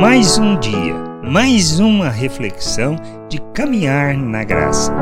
Mais um dia, mais uma reflexão de caminhar na graça.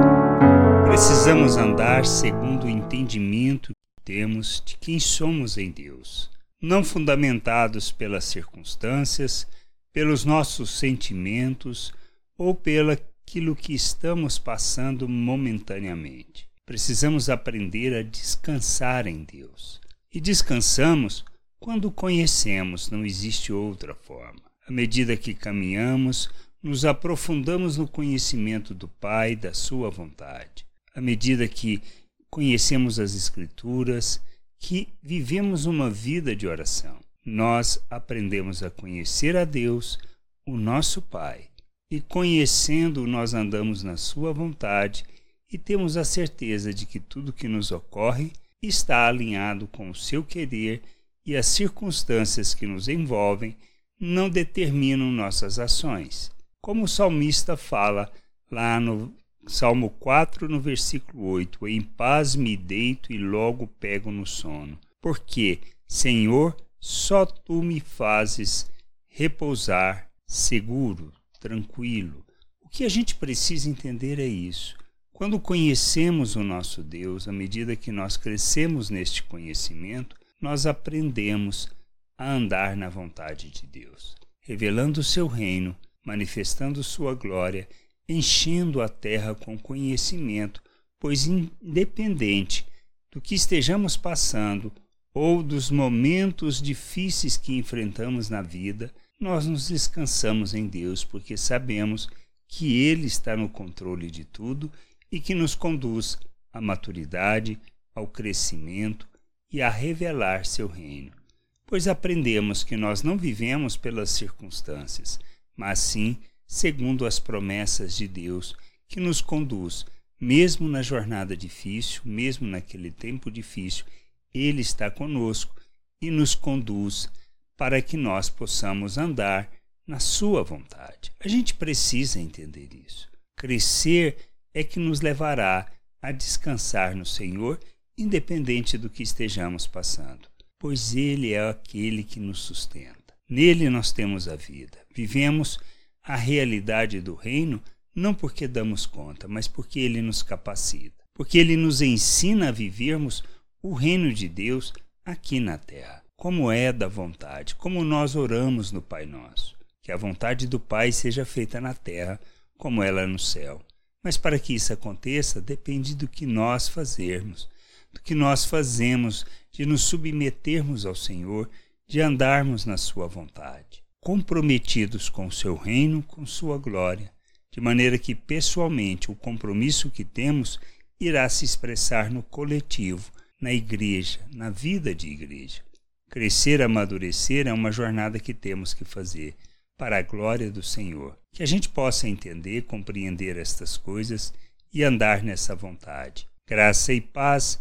Precisamos andar segundo o entendimento que temos de quem somos em Deus, não fundamentados pelas circunstâncias, pelos nossos sentimentos ou pelaquilo que estamos passando momentaneamente. Precisamos aprender a descansar em Deus. E descansamos quando conhecemos, não existe outra forma. À medida que caminhamos, nos aprofundamos no conhecimento do Pai, da Sua vontade. À medida que conhecemos as Escrituras, que vivemos uma vida de oração, nós aprendemos a conhecer a Deus, o nosso Pai. E conhecendo, nós andamos na Sua vontade e temos a certeza de que tudo que nos ocorre está alinhado com o seu querer e as circunstâncias que nos envolvem não determinam nossas ações. Como o salmista fala lá no Salmo 4, no versículo 8: Em paz me deito e logo pego no sono, porque, Senhor, só tu me fazes repousar seguro, tranquilo. O que a gente precisa entender é isso. Quando conhecemos o nosso Deus, à medida que nós crescemos neste conhecimento, nós aprendemos a andar na vontade de Deus, revelando o seu reino, manifestando sua glória, enchendo a terra com conhecimento, pois independente do que estejamos passando ou dos momentos difíceis que enfrentamos na vida, nós nos descansamos em Deus, porque sabemos que Ele está no controle de tudo e que nos conduz à maturidade, ao crescimento, e a revelar seu reino. Pois aprendemos que nós não vivemos pelas circunstâncias, mas sim segundo as promessas de Deus, que nos conduz, mesmo na jornada difícil, mesmo naquele tempo difícil, Ele está conosco e nos conduz para que nós possamos andar na Sua vontade. A gente precisa entender isso. Crescer é que nos levará a descansar no Senhor independente do que estejamos passando, pois Ele é aquele que nos sustenta. Nele nós temos a vida. Vivemos a realidade do reino não porque damos conta, mas porque Ele nos capacita, porque Ele nos ensina a vivermos o reino de Deus aqui na terra, como é da vontade, como nós oramos no Pai Nosso. Que a vontade do Pai seja feita na terra como ela é no céu. Mas para que isso aconteça, depende do que nós fazermos do que nós fazemos de nos submetermos ao Senhor, de andarmos na Sua vontade, comprometidos com o Seu reino, com Sua glória, de maneira que pessoalmente o compromisso que temos irá se expressar no coletivo, na igreja, na vida de igreja. Crescer, amadurecer é uma jornada que temos que fazer para a glória do Senhor. Que a gente possa entender, compreender estas coisas e andar nessa vontade. Graça e paz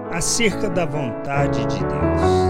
acerca da vontade de Deus.